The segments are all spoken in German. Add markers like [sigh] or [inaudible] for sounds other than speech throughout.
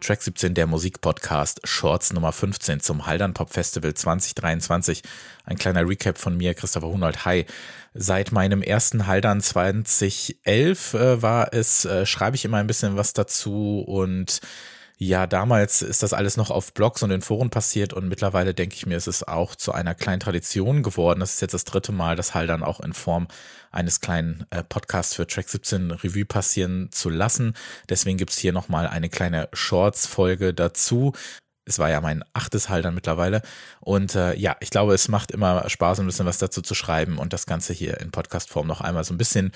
Track 17 der Musikpodcast Shorts Nummer 15 zum Haldern Pop Festival 2023. Ein kleiner Recap von mir, Christopher Hunold. Hi. Seit meinem ersten Haldern 2011 äh, war es, äh, schreibe ich immer ein bisschen was dazu und ja, damals ist das alles noch auf Blogs und in Foren passiert und mittlerweile denke ich mir, ist es auch zu einer kleinen Tradition geworden. Das ist jetzt das dritte Mal, das Haldern auch in Form eines kleinen äh, Podcasts für Track 17 Revue passieren zu lassen. Deswegen gibt's hier nochmal eine kleine Shorts-Folge dazu. Es war ja mein achtes Haldern mittlerweile. Und äh, ja, ich glaube, es macht immer Spaß, ein bisschen was dazu zu schreiben und das Ganze hier in Podcast-Form noch einmal so ein bisschen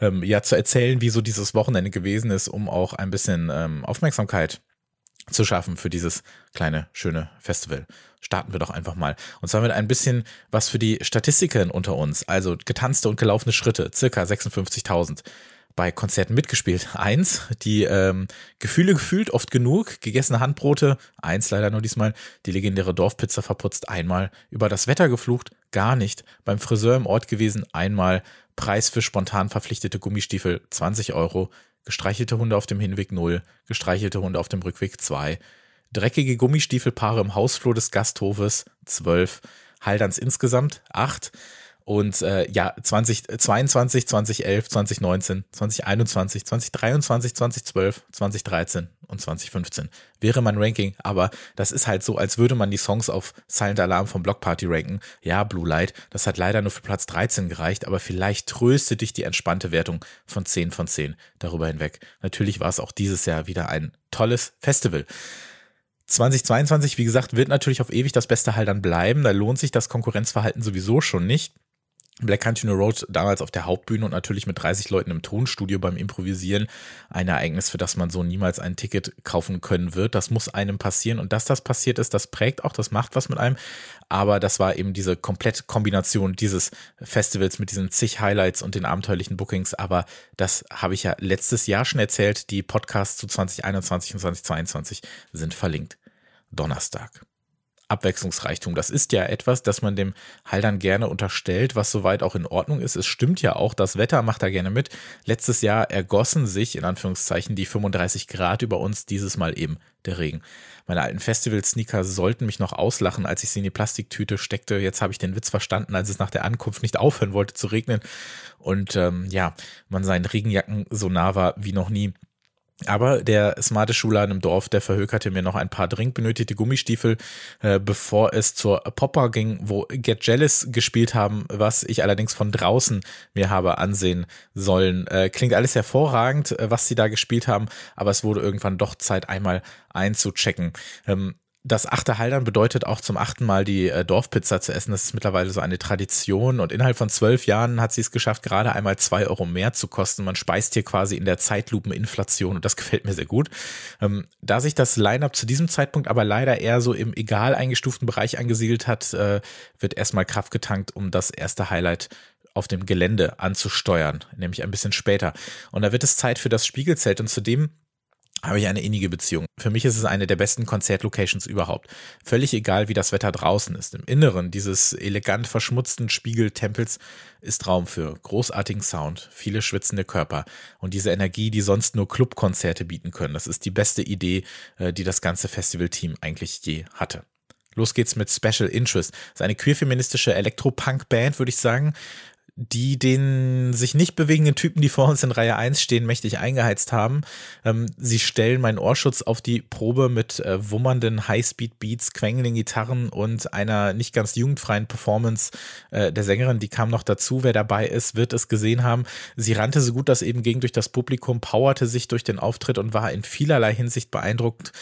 ähm, ja zu erzählen, wie so dieses Wochenende gewesen ist, um auch ein bisschen ähm, Aufmerksamkeit zu schaffen für dieses kleine, schöne Festival. Starten wir doch einfach mal. Und zwar mit ein bisschen was für die Statistiker unter uns. Also getanzte und gelaufene Schritte, circa 56.000. Bei Konzerten mitgespielt, [laughs] eins. Die ähm, Gefühle gefühlt, oft genug. Gegessene Handbrote, eins leider nur diesmal. Die legendäre Dorfpizza verputzt, einmal. Über das Wetter geflucht, gar nicht. Beim Friseur im Ort gewesen, einmal. Preis für spontan verpflichtete Gummistiefel, 20 Euro gestreichelte Hunde auf dem Hinweg 0, gestreichelte Hunde auf dem Rückweg 2, dreckige Gummistiefelpaare im Hausflur des Gasthofes 12, Halderns insgesamt 8 und äh, ja, 2022, 2011, 2019, 2021, 2023, 2012, 2013 und 2015 wäre mein Ranking, aber das ist halt so, als würde man die Songs auf Silent Alarm vom Block Party ranken. Ja, Blue Light, das hat leider nur für Platz 13 gereicht, aber vielleicht tröstet dich die entspannte Wertung von 10 von 10 darüber hinweg. Natürlich war es auch dieses Jahr wieder ein tolles Festival. 2022, wie gesagt, wird natürlich auf ewig das beste Halt dann bleiben. Da lohnt sich das Konkurrenzverhalten sowieso schon nicht. Black Country Road damals auf der Hauptbühne und natürlich mit 30 Leuten im Tonstudio beim Improvisieren. Ein Ereignis, für das man so niemals ein Ticket kaufen können wird. Das muss einem passieren. Und dass das passiert ist, das prägt auch, das macht was mit einem. Aber das war eben diese komplette Kombination dieses Festivals mit diesen zig Highlights und den abenteuerlichen Bookings. Aber das habe ich ja letztes Jahr schon erzählt. Die Podcasts zu 2021 und 2022 sind verlinkt. Donnerstag. Abwechslungsreichtum. Das ist ja etwas, das man dem Haldern gerne unterstellt, was soweit auch in Ordnung ist. Es stimmt ja auch, das Wetter macht da gerne mit. Letztes Jahr ergossen sich in Anführungszeichen die 35 Grad über uns, dieses Mal eben der Regen. Meine alten Festival-Sneaker sollten mich noch auslachen, als ich sie in die Plastiktüte steckte. Jetzt habe ich den Witz verstanden, als es nach der Ankunft nicht aufhören wollte zu regnen. Und ähm, ja, man seinen Regenjacken so nah war wie noch nie. Aber der smarte Schuler im Dorf, der verhökerte mir noch ein paar dringend benötigte Gummistiefel, äh, bevor es zur Popper ging, wo Get Jealous gespielt haben, was ich allerdings von draußen mir habe ansehen sollen. Äh, klingt alles hervorragend, äh, was sie da gespielt haben, aber es wurde irgendwann doch Zeit, einmal einzuchecken. Ähm, das achte Haldern bedeutet auch zum achten Mal die äh, Dorfpizza zu essen. Das ist mittlerweile so eine Tradition und innerhalb von zwölf Jahren hat sie es geschafft, gerade einmal zwei Euro mehr zu kosten. Man speist hier quasi in der Zeitlupeninflation und das [laughs] gefällt mir sehr gut. Ähm, da sich das Line-up zu diesem Zeitpunkt aber leider eher so im egal eingestuften Bereich angesiedelt hat, äh, wird erstmal Kraft getankt, um das erste Highlight auf dem Gelände anzusteuern, nämlich ein bisschen später. Und da wird es Zeit für das Spiegelzelt und zudem habe ich eine innige Beziehung. Für mich ist es eine der besten Konzertlocations überhaupt. Völlig egal, wie das Wetter draußen ist. Im Inneren dieses elegant verschmutzten Spiegeltempels ist Raum für großartigen Sound, viele schwitzende Körper und diese Energie, die sonst nur Clubkonzerte bieten können. Das ist die beste Idee, äh, die das ganze Festivalteam eigentlich je hatte. Los geht's mit Special Interest. Das ist eine queerfeministische Elektropunk-Band, würde ich sagen die den sich nicht bewegenden Typen, die vor uns in Reihe 1 stehen, mächtig eingeheizt haben. Ähm, sie stellen meinen Ohrschutz auf die Probe mit äh, wummernden Highspeed-Beats, quengelnden Gitarren und einer nicht ganz jugendfreien Performance äh, der Sängerin. Die kam noch dazu. Wer dabei ist, wird es gesehen haben. Sie rannte so gut das eben ging durch das Publikum, powerte sich durch den Auftritt und war in vielerlei Hinsicht beeindruckt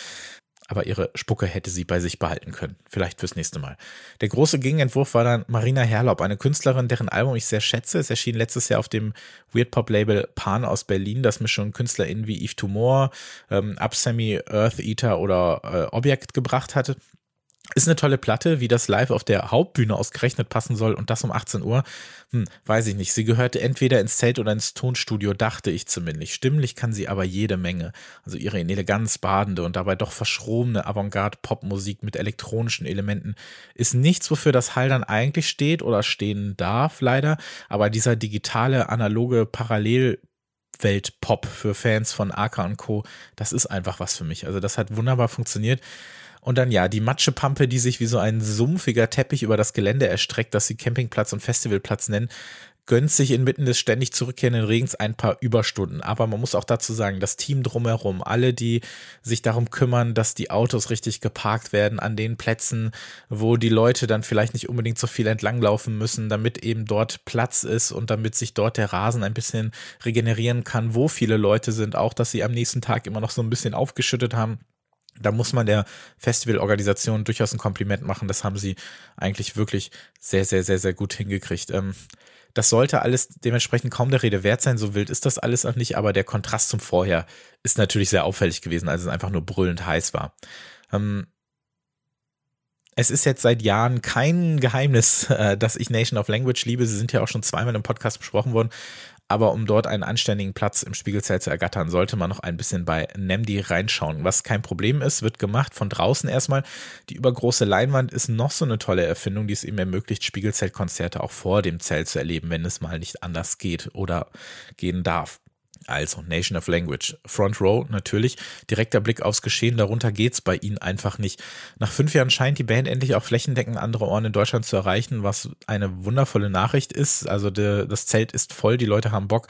aber ihre Spucke hätte sie bei sich behalten können. Vielleicht fürs nächste Mal. Der große Gegenentwurf war dann Marina Herlaub, eine Künstlerin, deren Album ich sehr schätze. Es erschien letztes Jahr auf dem Weird Pop Label Pan aus Berlin, das mir schon KünstlerInnen wie Yves Tumor, ähm, Upsemi, Earth Eater oder äh, Object gebracht hatte. Ist eine tolle Platte, wie das live auf der Hauptbühne ausgerechnet passen soll und das um 18 Uhr. Hm, weiß ich nicht. Sie gehörte entweder ins Zelt oder ins Tonstudio, dachte ich zumindest. Stimmlich kann sie aber jede Menge. Also ihre in Eleganz badende und dabei doch verschrobene Avantgarde-Popmusik mit elektronischen Elementen ist nichts, wofür das Hall dann eigentlich steht oder stehen darf, leider. Aber dieser digitale, analoge Parallel Abwelt-Pop für Fans von Aka und Co. Das ist einfach was für mich. Also das hat wunderbar funktioniert. Und dann ja, die Matschepampe, die sich wie so ein sumpfiger Teppich über das Gelände erstreckt, das sie Campingplatz und Festivalplatz nennen, gönnt sich inmitten des ständig zurückkehrenden Regens ein paar Überstunden. Aber man muss auch dazu sagen, das Team drumherum, alle, die sich darum kümmern, dass die Autos richtig geparkt werden an den Plätzen, wo die Leute dann vielleicht nicht unbedingt so viel entlanglaufen müssen, damit eben dort Platz ist und damit sich dort der Rasen ein bisschen regenerieren kann, wo viele Leute sind, auch dass sie am nächsten Tag immer noch so ein bisschen aufgeschüttet haben. Da muss man der Festivalorganisation durchaus ein Kompliment machen. Das haben sie eigentlich wirklich sehr, sehr, sehr, sehr gut hingekriegt. Ähm, das sollte alles dementsprechend kaum der Rede wert sein. So wild ist das alles auch nicht, aber der Kontrast zum Vorher ist natürlich sehr auffällig gewesen, als es einfach nur brüllend heiß war. Ähm, es ist jetzt seit Jahren kein Geheimnis, äh, dass ich Nation of Language liebe. Sie sind ja auch schon zweimal im Podcast besprochen worden aber um dort einen anständigen Platz im Spiegelzelt zu ergattern, sollte man noch ein bisschen bei Nemdi reinschauen. Was kein Problem ist, wird gemacht von draußen erstmal. Die übergroße Leinwand ist noch so eine tolle Erfindung, die es ihm ermöglicht, Spiegelzeltkonzerte auch vor dem Zelt zu erleben, wenn es mal nicht anders geht oder gehen darf. Also Nation of Language. Front Row natürlich. Direkter Blick aufs Geschehen. Darunter geht's bei ihnen einfach nicht. Nach fünf Jahren scheint die Band endlich auch flächendeckend andere Ohren in Deutschland zu erreichen, was eine wundervolle Nachricht ist. Also de, das Zelt ist voll, die Leute haben Bock.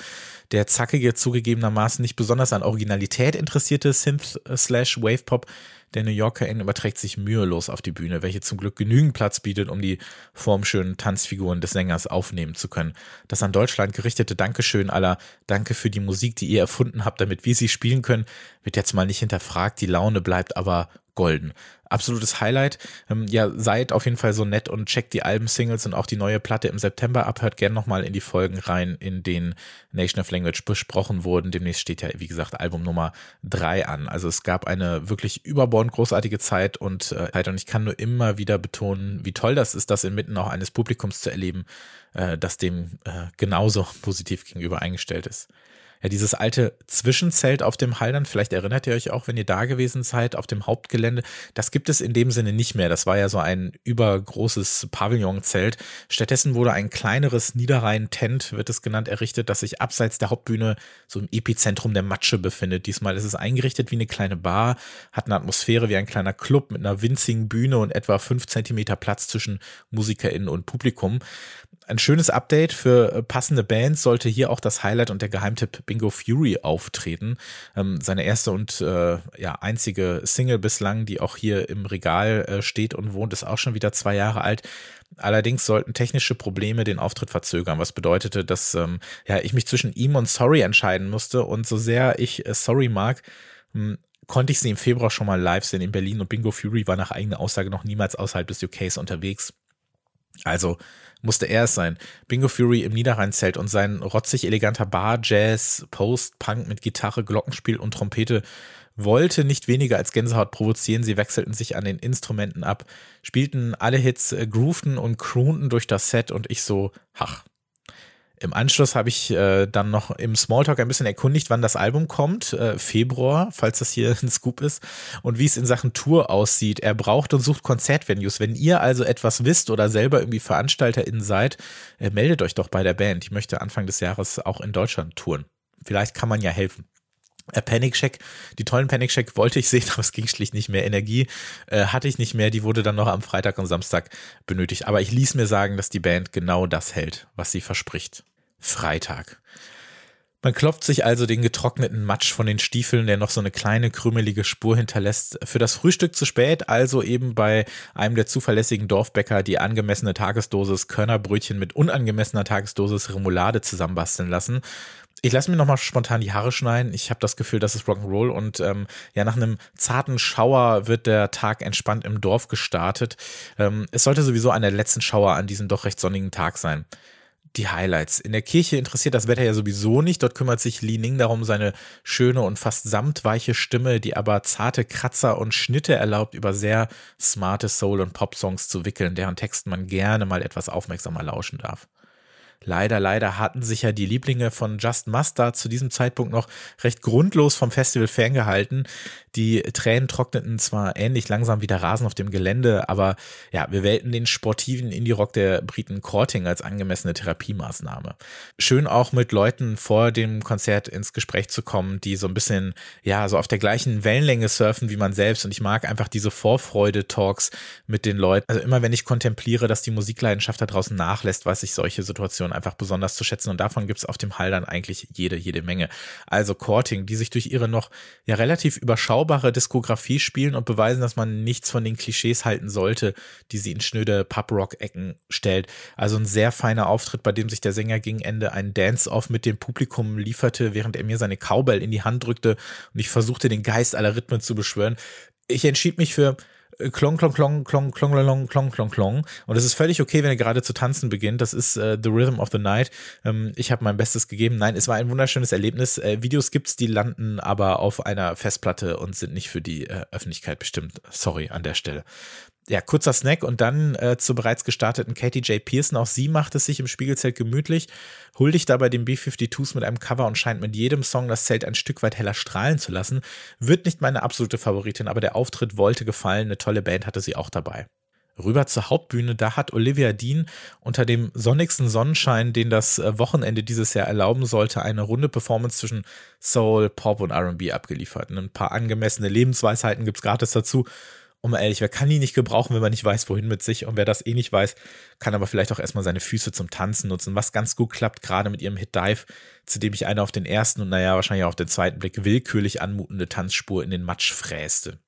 Der zackige, zugegebenermaßen nicht besonders an Originalität interessierte Synth-Slash-Wave-Pop der New Yorker N überträgt sich mühelos auf die Bühne, welche zum Glück genügend Platz bietet, um die formschönen Tanzfiguren des Sängers aufnehmen zu können. Das an Deutschland gerichtete Dankeschön aller Danke für die Musik, die ihr erfunden habt, damit wir sie spielen können, wird jetzt mal nicht hinterfragt, die Laune bleibt aber golden. Absolutes Highlight. Ähm, ja, seid auf jeden Fall so nett und checkt die Alben-Singles und auch die neue Platte im September ab. Hört gerne nochmal in die Folgen rein, in denen Nation of Language besprochen wurden. Demnächst steht ja, wie gesagt, Album Nummer drei an. Also es gab eine wirklich überbordend großartige Zeit und, äh, und ich kann nur immer wieder betonen, wie toll das ist, das inmitten auch eines Publikums zu erleben, äh, das dem äh, genauso [laughs] positiv gegenüber eingestellt ist ja, dieses alte Zwischenzelt auf dem Haldern, vielleicht erinnert ihr euch auch, wenn ihr da gewesen seid, auf dem Hauptgelände, das gibt es in dem Sinne nicht mehr. Das war ja so ein übergroßes Pavillonzelt. Stattdessen wurde ein kleineres Niederrhein-Tent, wird es genannt, errichtet, das sich abseits der Hauptbühne so im Epizentrum der Matsche befindet. Diesmal ist es eingerichtet wie eine kleine Bar, hat eine Atmosphäre wie ein kleiner Club mit einer winzigen Bühne und etwa fünf Zentimeter Platz zwischen MusikerInnen und Publikum ein schönes Update für äh, passende Bands sollte hier auch das Highlight und der Geheimtipp Bingo Fury auftreten. Ähm, seine erste und äh, ja einzige Single bislang, die auch hier im Regal äh, steht und wohnt, ist auch schon wieder zwei Jahre alt. Allerdings sollten technische Probleme den Auftritt verzögern, was bedeutete, dass ähm, ja ich mich zwischen ihm und Sorry entscheiden musste und so sehr ich äh, Sorry mag, hm, konnte ich sie im Februar schon mal live sehen in Berlin und Bingo Fury war nach eigener Aussage noch niemals außerhalb des UKs unterwegs. Also musste er es sein. Bingo Fury im Niederrheinzelt und sein rotzig eleganter Bar, Jazz, Post, Punk mit Gitarre, Glockenspiel und Trompete wollte nicht weniger als Gänsehaut provozieren. Sie wechselten sich an den Instrumenten ab, spielten alle Hits, äh, groovten und croonten durch das Set und ich so, ach, im Anschluss habe ich äh, dann noch im Smalltalk ein bisschen erkundigt, wann das Album kommt. Äh, Februar, falls das hier [laughs] ein Scoop ist. Und wie es in Sachen Tour aussieht. Er braucht und sucht Konzertvenues. Wenn ihr also etwas wisst oder selber irgendwie VeranstalterInnen seid, äh, meldet euch doch bei der Band. Ich möchte Anfang des Jahres auch in Deutschland touren. Vielleicht kann man ja helfen. Äh, Panic Check, die tollen Panic Check wollte ich sehen, [laughs] aber es ging schlicht nicht mehr. Energie äh, hatte ich nicht mehr, die wurde dann noch am Freitag und Samstag benötigt. Aber ich ließ mir sagen, dass die Band genau das hält, was sie verspricht. Freitag. Man klopft sich also den getrockneten Matsch von den Stiefeln, der noch so eine kleine krümelige Spur hinterlässt. Für das Frühstück zu spät, also eben bei einem der zuverlässigen Dorfbäcker die angemessene Tagesdosis Körnerbrötchen mit unangemessener Tagesdosis Remoulade zusammenbasteln lassen. Ich lasse mir nochmal spontan die Haare schneiden. Ich habe das Gefühl, das ist Rock'n'Roll und ähm, ja, nach einem zarten Schauer wird der Tag entspannt im Dorf gestartet. Ähm, es sollte sowieso einer der letzten Schauer an diesem doch recht sonnigen Tag sein die Highlights. In der Kirche interessiert das Wetter ja sowieso nicht. Dort kümmert sich Li Ning darum, seine schöne und fast samtweiche Stimme, die aber zarte Kratzer und Schnitte erlaubt, über sehr smarte Soul- und Pop-Songs zu wickeln, deren Texten man gerne mal etwas aufmerksamer lauschen darf. Leider, leider hatten sich ja die Lieblinge von Just Mustard zu diesem Zeitpunkt noch recht grundlos vom Festival ferngehalten. Die Tränen trockneten zwar ähnlich langsam wie der Rasen auf dem Gelände, aber ja, wir wählten den sportiven Indie-Rock der Briten Courting als angemessene Therapiemaßnahme. Schön auch mit Leuten vor dem Konzert ins Gespräch zu kommen, die so ein bisschen, ja, so auf der gleichen Wellenlänge surfen wie man selbst. Und ich mag einfach diese Vorfreude-Talks mit den Leuten. Also immer wenn ich kontempliere, dass die Musikleidenschaft da draußen nachlässt, weiß ich solche Situationen einfach besonders zu schätzen. Und davon gibt es auf dem Hall dann eigentlich jede, jede Menge. Also Courting, die sich durch ihre noch ja relativ überschaubare Diskografie spielen und beweisen, dass man nichts von den Klischees halten sollte, die sie in schnöde Pub-Rock-Ecken stellt. Also ein sehr feiner Auftritt, bei dem sich der Sänger gegen Ende einen Dance-Off mit dem Publikum lieferte, während er mir seine Cowbell in die Hand drückte und ich versuchte, den Geist aller Rhythmen zu beschwören. Ich entschied mich für Klong, klong, klong, klong, klong, klong, klong, klong, klong. Und es ist völlig okay, wenn er gerade zu tanzen beginnt. Das ist äh, The Rhythm of the Night. Ähm, ich habe mein Bestes gegeben. Nein, es war ein wunderschönes Erlebnis. Äh, Videos gibt's, die landen aber auf einer Festplatte und sind nicht für die äh, Öffentlichkeit bestimmt. Sorry an der Stelle ja, kurzer Snack und dann äh, zur bereits gestarteten Katie J. Pearson. Auch sie macht es sich im Spiegelzelt gemütlich, huldigt dabei den B-52s mit einem Cover und scheint mit jedem Song das Zelt ein Stück weit heller strahlen zu lassen. Wird nicht meine absolute Favoritin, aber der Auftritt wollte gefallen. Eine tolle Band hatte sie auch dabei. Rüber zur Hauptbühne, da hat Olivia Dean unter dem sonnigsten Sonnenschein, den das äh, Wochenende dieses Jahr erlauben sollte, eine runde Performance zwischen Soul, Pop und RB abgeliefert. Ein paar angemessene Lebensweisheiten gibt es gratis dazu und mal ehrlich, wer kann die nicht gebrauchen, wenn man nicht weiß, wohin mit sich? Und wer das eh nicht weiß, kann aber vielleicht auch erstmal seine Füße zum Tanzen nutzen, was ganz gut klappt, gerade mit ihrem Hit Dive, zu dem ich eine auf den ersten und naja, wahrscheinlich auch auf den zweiten Blick willkürlich anmutende Tanzspur in den Matsch fräste.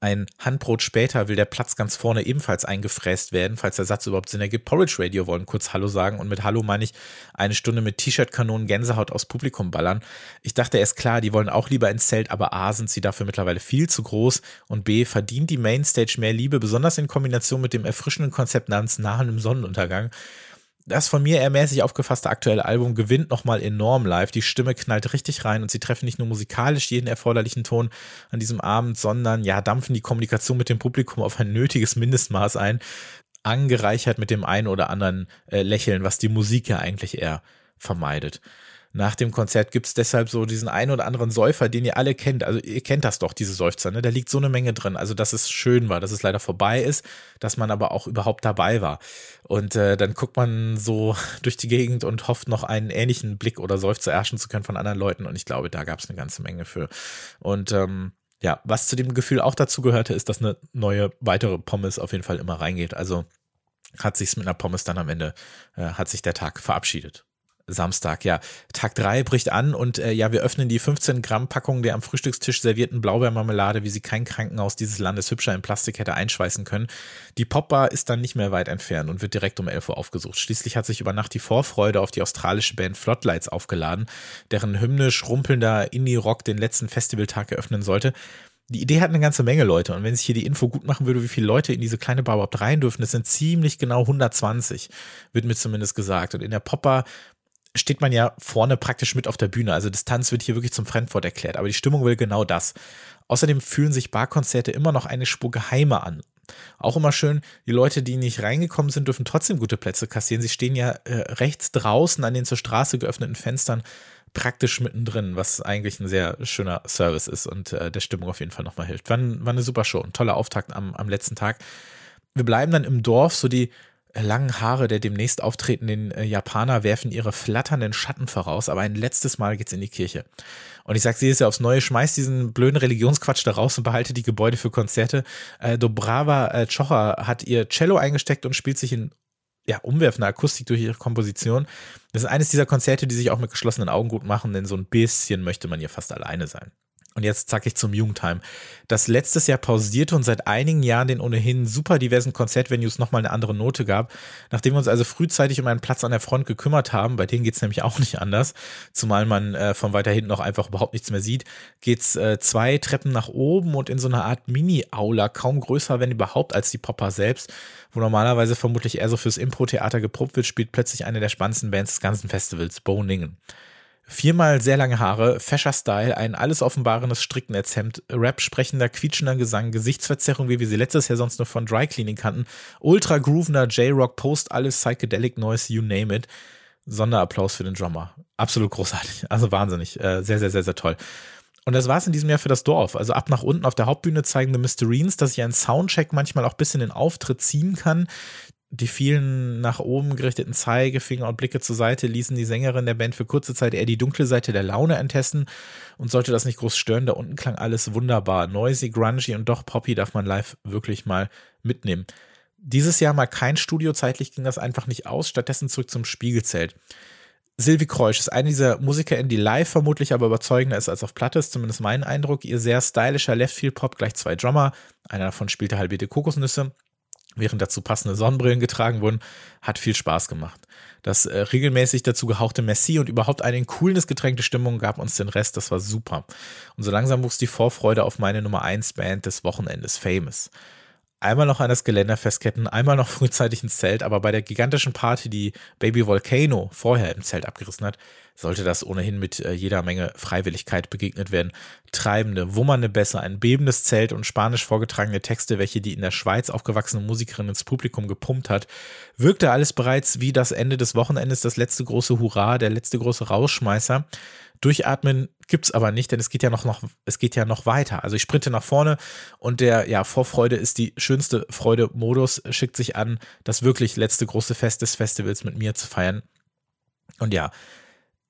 Ein Handbrot später will der Platz ganz vorne ebenfalls eingefräst werden, falls der Satz überhaupt Sinn ergibt. Porridge Radio wollen kurz Hallo sagen und mit Hallo meine ich eine Stunde mit T-Shirt-Kanonen Gänsehaut aus Publikum ballern. Ich dachte erst klar, die wollen auch lieber ins Zelt, aber A sind sie dafür mittlerweile viel zu groß und B verdient die Mainstage mehr Liebe, besonders in Kombination mit dem erfrischenden Konzept namens Nahen im Sonnenuntergang das von mir eher mäßig aufgefasste aktuelle Album gewinnt nochmal enorm live. Die Stimme knallt richtig rein und sie treffen nicht nur musikalisch jeden erforderlichen Ton an diesem Abend, sondern ja, dampfen die Kommunikation mit dem Publikum auf ein nötiges Mindestmaß ein, angereichert mit dem einen oder anderen äh, Lächeln, was die Musik ja eigentlich eher vermeidet nach dem Konzert gibt es deshalb so diesen einen oder anderen Säufer, den ihr alle kennt. Also ihr kennt das doch, diese Seufzer, ne? Da liegt so eine Menge drin. Also, dass es schön war, dass es leider vorbei ist, dass man aber auch überhaupt dabei war. Und äh, dann guckt man so [laughs] durch die Gegend und hofft noch einen ähnlichen Blick oder Seufzer erschen zu können von anderen Leuten. Und ich glaube, da gab es eine ganze Menge für. Und ähm, ja, was zu dem Gefühl auch dazu gehörte, ist, dass eine neue weitere Pommes auf jeden Fall immer reingeht. Also hat sich's mit einer Pommes dann am Ende, äh, hat sich der Tag verabschiedet. Samstag, ja. Tag drei bricht an und äh, ja, wir öffnen die 15 Gramm Packung der am Frühstückstisch servierten Blaubeermarmelade, wie sie kein Krankenhaus dieses Landes hübscher in Plastik hätte einschweißen können. Die Popbar ist dann nicht mehr weit entfernt und wird direkt um 11 Uhr aufgesucht. Schließlich hat sich über Nacht die Vorfreude auf die australische Band Floodlights aufgeladen, deren hymnisch rumpelnder Indie-Rock den letzten Festivaltag eröffnen sollte. Die Idee hat eine ganze Menge Leute. Und wenn sich hier die Info gut machen würde, wie viele Leute in diese kleine Bar überhaupt rein dürfen, das sind ziemlich genau 120, wird mir zumindest gesagt. Und in der Popper steht man ja vorne praktisch mit auf der Bühne. Also Distanz wird hier wirklich zum Fremdwort erklärt. Aber die Stimmung will genau das. Außerdem fühlen sich Barkonzerte immer noch eine Spur geheimer an. Auch immer schön, die Leute, die nicht reingekommen sind, dürfen trotzdem gute Plätze kassieren. Sie stehen ja äh, rechts draußen an den zur Straße geöffneten Fenstern praktisch mittendrin, was eigentlich ein sehr schöner Service ist und äh, der Stimmung auf jeden Fall nochmal hilft. War, war eine super Show, ein toller Auftakt am, am letzten Tag. Wir bleiben dann im Dorf, so die langen Haare der demnächst auftretenden äh, Japaner werfen ihre flatternden Schatten voraus, aber ein letztes Mal geht's in die Kirche. Und ich sag sie ist ja aufs Neue, schmeißt diesen blöden Religionsquatsch da raus und behalte die Gebäude für Konzerte. Äh, Dobrava äh, Chocha hat ihr Cello eingesteckt und spielt sich in ja, umwerfende Akustik durch ihre Komposition. Das ist eines dieser Konzerte, die sich auch mit geschlossenen Augen gut machen, denn so ein bisschen möchte man hier fast alleine sein. Und jetzt zack ich zum Jugendheim. Das letztes Jahr pausierte und seit einigen Jahren den ohnehin super diversen Konzertvenues nochmal eine andere Note gab. Nachdem wir uns also frühzeitig um einen Platz an der Front gekümmert haben, bei denen geht's nämlich [laughs] auch nicht anders, zumal man äh, von weiter hinten noch einfach überhaupt nichts mehr sieht, geht's äh, zwei Treppen nach oben und in so einer Art Mini-Aula, kaum größer, wenn überhaupt, als die Popper selbst, wo normalerweise vermutlich eher so fürs Impro-Theater geprobt wird, spielt plötzlich eine der spannendsten Bands des ganzen Festivals, Boningen. Viermal sehr lange Haare, fescher Style, ein alles offenbarendes Stricknetzhemd, Rap sprechender, quietschender Gesang, Gesichtsverzerrung, wie wir sie letztes Jahr sonst nur von Dry Cleaning kannten, ultra groovender J-Rock, Post, alles Psychedelic Noise, you name it. Sonderapplaus für den Drummer. Absolut großartig. Also wahnsinnig. Äh, sehr, sehr, sehr, sehr toll. Und das war es in diesem Jahr für das Dorf. Also ab nach unten auf der Hauptbühne zeigen The dass ich einen Soundcheck manchmal auch bis in den Auftritt ziehen kann. Die vielen nach oben gerichteten Zeigefinger und Blicke zur Seite ließen die Sängerin der Band für kurze Zeit eher die dunkle Seite der Laune entesten und sollte das nicht groß stören, da unten klang alles wunderbar. Noisy, grungy und doch poppy darf man live wirklich mal mitnehmen. Dieses Jahr mal kein Studio, zeitlich ging das einfach nicht aus, stattdessen zurück zum Spiegelzelt. Sylvie Kreusch ist eine dieser MusikerInnen, die live vermutlich aber überzeugender ist als auf Platte, ist zumindest mein Eindruck. Ihr sehr stylischer Leftfield-Pop, gleich zwei Drummer. Einer davon spielte halbierte Kokosnüsse während dazu passende Sonnenbrillen getragen wurden, hat viel Spaß gemacht. Das äh, regelmäßig dazu gehauchte Messi und überhaupt eine coolness getränkte Stimmung gab uns den Rest, das war super. Und so langsam wuchs die Vorfreude auf meine Nummer 1 Band des Wochenendes, Famous. Einmal noch an das Geländer festketten, einmal noch [laughs] frühzeitig ins Zelt, aber bei der gigantischen Party, die Baby Volcano vorher im Zelt abgerissen hat, sollte das ohnehin mit äh, jeder Menge Freiwilligkeit begegnet werden. Treibende, wummernde Bässe, ein bebendes Zelt und spanisch vorgetragene Texte, welche die in der Schweiz aufgewachsene Musikerin ins Publikum gepumpt hat, wirkte alles bereits wie das Ende des Wochenendes, das letzte große Hurra, der letzte große Rausschmeißer. Durchatmen gibt's aber nicht, denn es geht ja noch, noch, es geht ja noch weiter. Also ich sprinte nach vorne und der, ja, Vorfreude ist die schönste Freude-Modus, schickt sich an, das wirklich letzte große Fest des Festivals mit mir zu feiern. Und ja,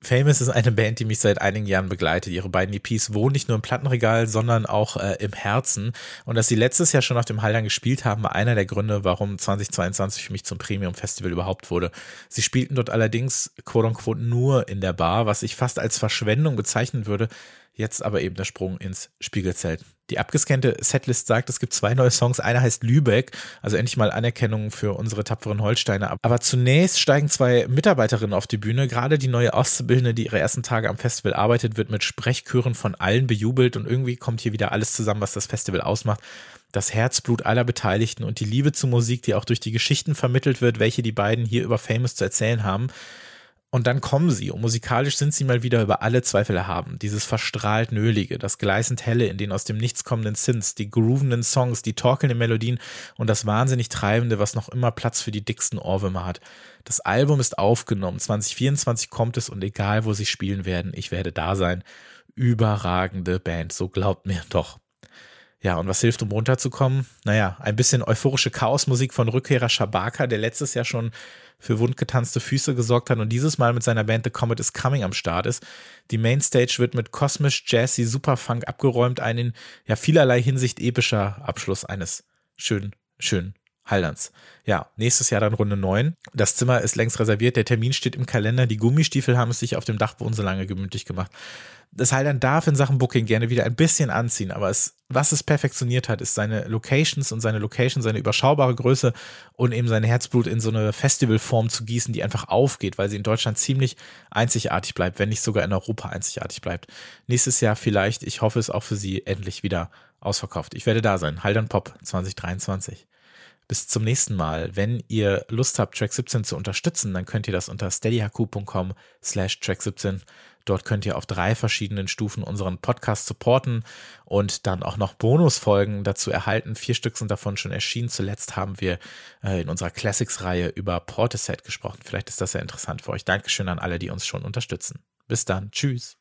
Famous ist eine Band, die mich seit einigen Jahren begleitet. Ihre beiden EPs wohnen nicht nur im Plattenregal, sondern auch äh, im Herzen. Und dass sie letztes Jahr schon auf dem Haldern gespielt haben, war einer der Gründe, warum 2022 für mich zum Premium-Festival überhaupt wurde. Sie spielten dort allerdings, quote unquote, nur in der Bar, was ich fast als Verschwendung bezeichnen würde, Jetzt aber eben der Sprung ins Spiegelzelt. Die abgescannte Setlist sagt, es gibt zwei neue Songs. Einer heißt Lübeck, also endlich mal Anerkennung für unsere tapferen Holsteiner. Aber zunächst steigen zwei Mitarbeiterinnen auf die Bühne. Gerade die neue Auszubildende, die ihre ersten Tage am Festival arbeitet, wird mit Sprechchören von allen bejubelt und irgendwie kommt hier wieder alles zusammen, was das Festival ausmacht. Das Herzblut aller Beteiligten und die Liebe zur Musik, die auch durch die Geschichten vermittelt wird, welche die beiden hier über Famous zu erzählen haben. Und dann kommen sie und musikalisch sind sie mal wieder über alle Zweifel erhaben. Dieses verstrahlt Nölige, das gleißend Helle in den aus dem Nichts kommenden Synths, die groovenden Songs, die torkelnden Melodien und das wahnsinnig Treibende, was noch immer Platz für die dicksten Ohrwürmer hat. Das Album ist aufgenommen, 2024 kommt es und egal wo sie spielen werden, ich werde da sein. Überragende Band, so glaubt mir doch. Ja, und was hilft, um runterzukommen? Naja, ein bisschen euphorische Chaosmusik von Rückkehrer Shabaka, der letztes Jahr schon für wundgetanzte Füße gesorgt hat und dieses Mal mit seiner Band The Comet is Coming am Start ist. Die Mainstage wird mit kosmisch jazzy Superfunk abgeräumt, ein in ja vielerlei Hinsicht epischer Abschluss eines schönen, schönen Halderns. Ja, nächstes Jahr dann Runde 9. Das Zimmer ist längst reserviert, der Termin steht im Kalender, die Gummistiefel haben es sich auf dem Dachboden so lange gemütlich gemacht das Haldern darf in Sachen Booking gerne wieder ein bisschen anziehen, aber es, was es perfektioniert hat, ist seine Locations und seine Location, seine überschaubare Größe und eben sein Herzblut in so eine Festivalform zu gießen, die einfach aufgeht, weil sie in Deutschland ziemlich einzigartig bleibt, wenn nicht sogar in Europa einzigartig bleibt. Nächstes Jahr vielleicht, ich hoffe es auch für Sie, endlich wieder ausverkauft. Ich werde da sein. Haldern Pop 2023. Bis zum nächsten Mal. Wenn ihr Lust habt, Track 17 zu unterstützen, dann könnt ihr das unter steadyhq.com slash Track 17 Dort könnt ihr auf drei verschiedenen Stufen unseren Podcast supporten und dann auch noch Bonusfolgen dazu erhalten. Vier Stück sind davon schon erschienen. Zuletzt haben wir äh, in unserer Classics-Reihe über Portishead gesprochen. Vielleicht ist das ja interessant für euch. Dankeschön an alle, die uns schon unterstützen. Bis dann. Tschüss.